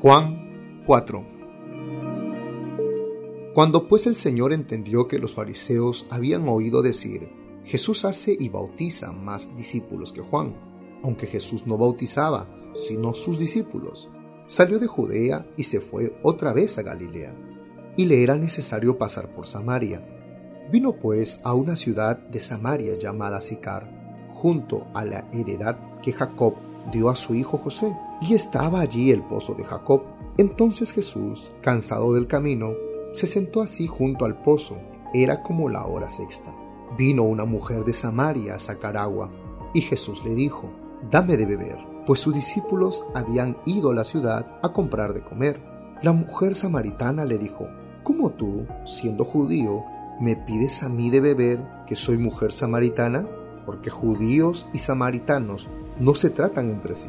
Juan 4 Cuando pues el Señor entendió que los fariseos habían oído decir, Jesús hace y bautiza más discípulos que Juan, aunque Jesús no bautizaba, sino sus discípulos, salió de Judea y se fue otra vez a Galilea, y le era necesario pasar por Samaria. Vino pues a una ciudad de Samaria llamada Sicar, junto a la heredad que Jacob dio a su hijo José, y estaba allí el pozo de Jacob. Entonces Jesús, cansado del camino, se sentó así junto al pozo. Era como la hora sexta. Vino una mujer de Samaria a sacar agua, y Jesús le dijo, Dame de beber, pues sus discípulos habían ido a la ciudad a comprar de comer. La mujer samaritana le dijo, ¿Cómo tú, siendo judío, me pides a mí de beber que soy mujer samaritana? Porque judíos y samaritanos no se tratan entre sí.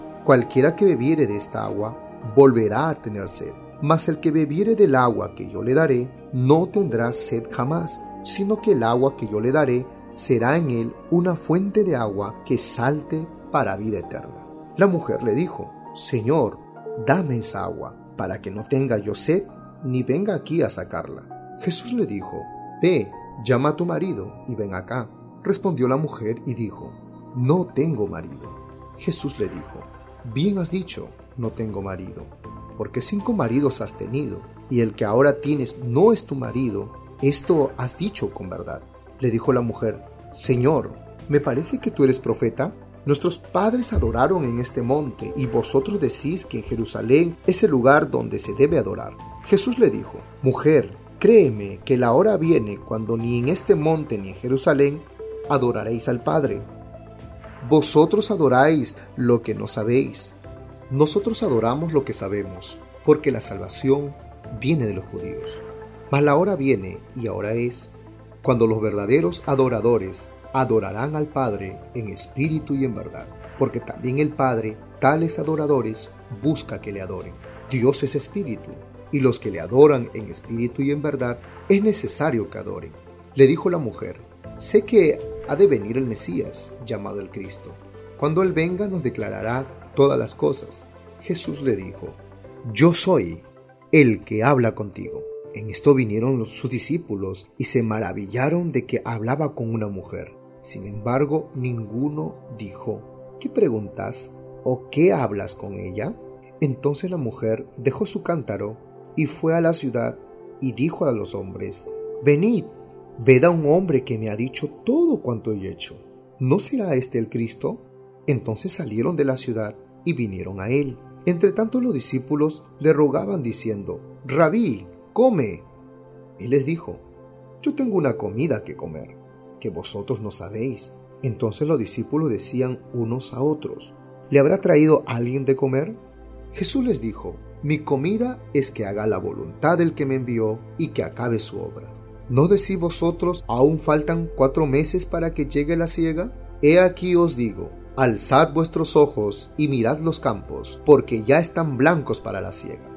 Cualquiera que bebiere de esta agua volverá a tener sed, mas el que bebiere del agua que yo le daré no tendrá sed jamás, sino que el agua que yo le daré será en él una fuente de agua que salte para vida eterna. La mujer le dijo, Señor, dame esa agua, para que no tenga yo sed, ni venga aquí a sacarla. Jesús le dijo, Ve, llama a tu marido y ven acá. Respondió la mujer y dijo, No tengo marido. Jesús le dijo, Bien has dicho, no tengo marido, porque cinco maridos has tenido, y el que ahora tienes no es tu marido, esto has dicho con verdad. Le dijo la mujer, Señor, me parece que tú eres profeta. Nuestros padres adoraron en este monte, y vosotros decís que en Jerusalén es el lugar donde se debe adorar. Jesús le dijo, Mujer, créeme que la hora viene cuando ni en este monte ni en Jerusalén adoraréis al Padre. Vosotros adoráis lo que no sabéis. Nosotros adoramos lo que sabemos, porque la salvación viene de los judíos. Mas la hora viene, y ahora es, cuando los verdaderos adoradores adorarán al Padre en espíritu y en verdad, porque también el Padre, tales adoradores, busca que le adoren. Dios es espíritu, y los que le adoran en espíritu y en verdad, es necesario que adoren. Le dijo la mujer, sé que ha de venir el Mesías, llamado el Cristo. Cuando Él venga nos declarará todas las cosas. Jesús le dijo, Yo soy el que habla contigo. En esto vinieron los, sus discípulos y se maravillaron de que hablaba con una mujer. Sin embargo, ninguno dijo, ¿qué preguntas o qué hablas con ella? Entonces la mujer dejó su cántaro y fue a la ciudad y dijo a los hombres, Venid Ved a un hombre que me ha dicho todo cuanto he hecho. ¿No será este el Cristo? Entonces salieron de la ciudad y vinieron a él. Entre tanto los discípulos le rogaban diciendo, Rabí, come. Él les dijo, Yo tengo una comida que comer, que vosotros no sabéis. Entonces los discípulos decían unos a otros, ¿le habrá traído alguien de comer? Jesús les dijo, Mi comida es que haga la voluntad del que me envió y que acabe su obra. ¿No decís vosotros, aún faltan cuatro meses para que llegue la siega? He aquí os digo, alzad vuestros ojos y mirad los campos, porque ya están blancos para la siega.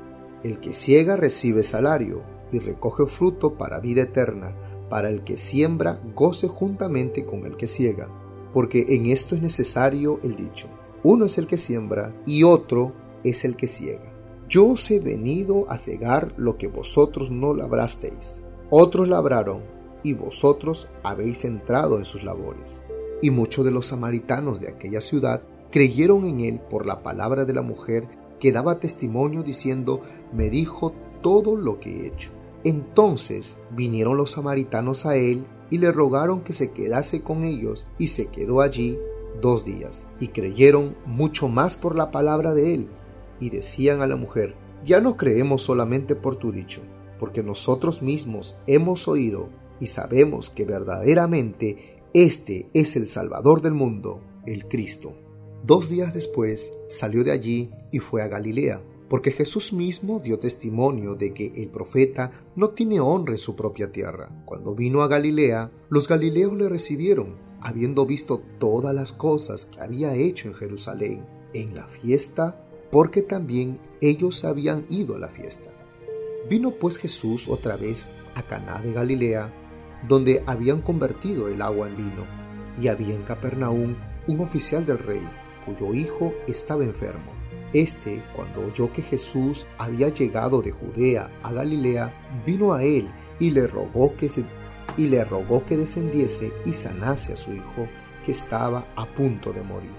El que ciega recibe salario y recoge fruto para vida eterna, para el que siembra goce juntamente con el que ciega, porque en esto es necesario el dicho. Uno es el que siembra y otro es el que ciega. Yo os he venido a cegar lo que vosotros no labrasteis. Otros labraron, y vosotros habéis entrado en sus labores. Y muchos de los samaritanos de aquella ciudad creyeron en él por la palabra de la mujer que daba testimonio diciendo, me dijo todo lo que he hecho. Entonces vinieron los samaritanos a él y le rogaron que se quedase con ellos, y se quedó allí dos días. Y creyeron mucho más por la palabra de él, y decían a la mujer, ya no creemos solamente por tu dicho, porque nosotros mismos hemos oído y sabemos que verdaderamente este es el Salvador del mundo, el Cristo. Dos días después salió de allí y fue a Galilea porque Jesús mismo dio testimonio de que el profeta no tiene honra en su propia tierra. Cuando vino a Galilea, los galileos le recibieron, habiendo visto todas las cosas que había hecho en Jerusalén, en la fiesta, porque también ellos habían ido a la fiesta. Vino pues Jesús otra vez a Caná de Galilea, donde habían convertido el agua en vino, y había en Capernaum un oficial del rey, cuyo hijo estaba enfermo. Este, cuando oyó que Jesús había llegado de Judea a Galilea, vino a él y le rogó que se, y le rogó que descendiese y sanase a su hijo, que estaba a punto de morir.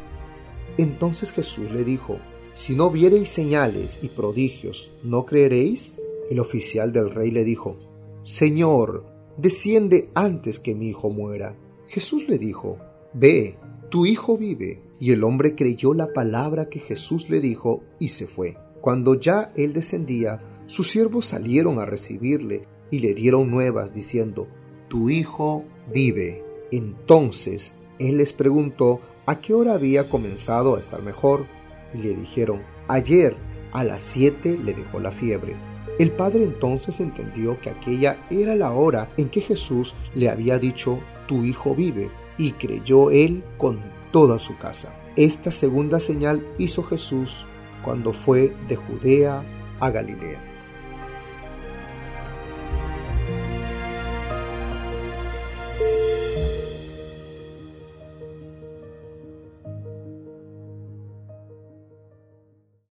Entonces Jesús le dijo, Si no viereis señales y prodigios, ¿no creeréis? El oficial del rey le dijo, Señor, desciende antes que mi hijo muera. Jesús le dijo, Ve, tu hijo vive. Y el hombre creyó la palabra que Jesús le dijo y se fue. Cuando ya él descendía, sus siervos salieron a recibirle y le dieron nuevas diciendo, Tu hijo vive. Entonces él les preguntó a qué hora había comenzado a estar mejor y le dijeron, Ayer a las siete le dejó la fiebre. El padre entonces entendió que aquella era la hora en que Jesús le había dicho, tu hijo vive, y creyó él con toda su casa. Esta segunda señal hizo Jesús cuando fue de Judea a Galilea.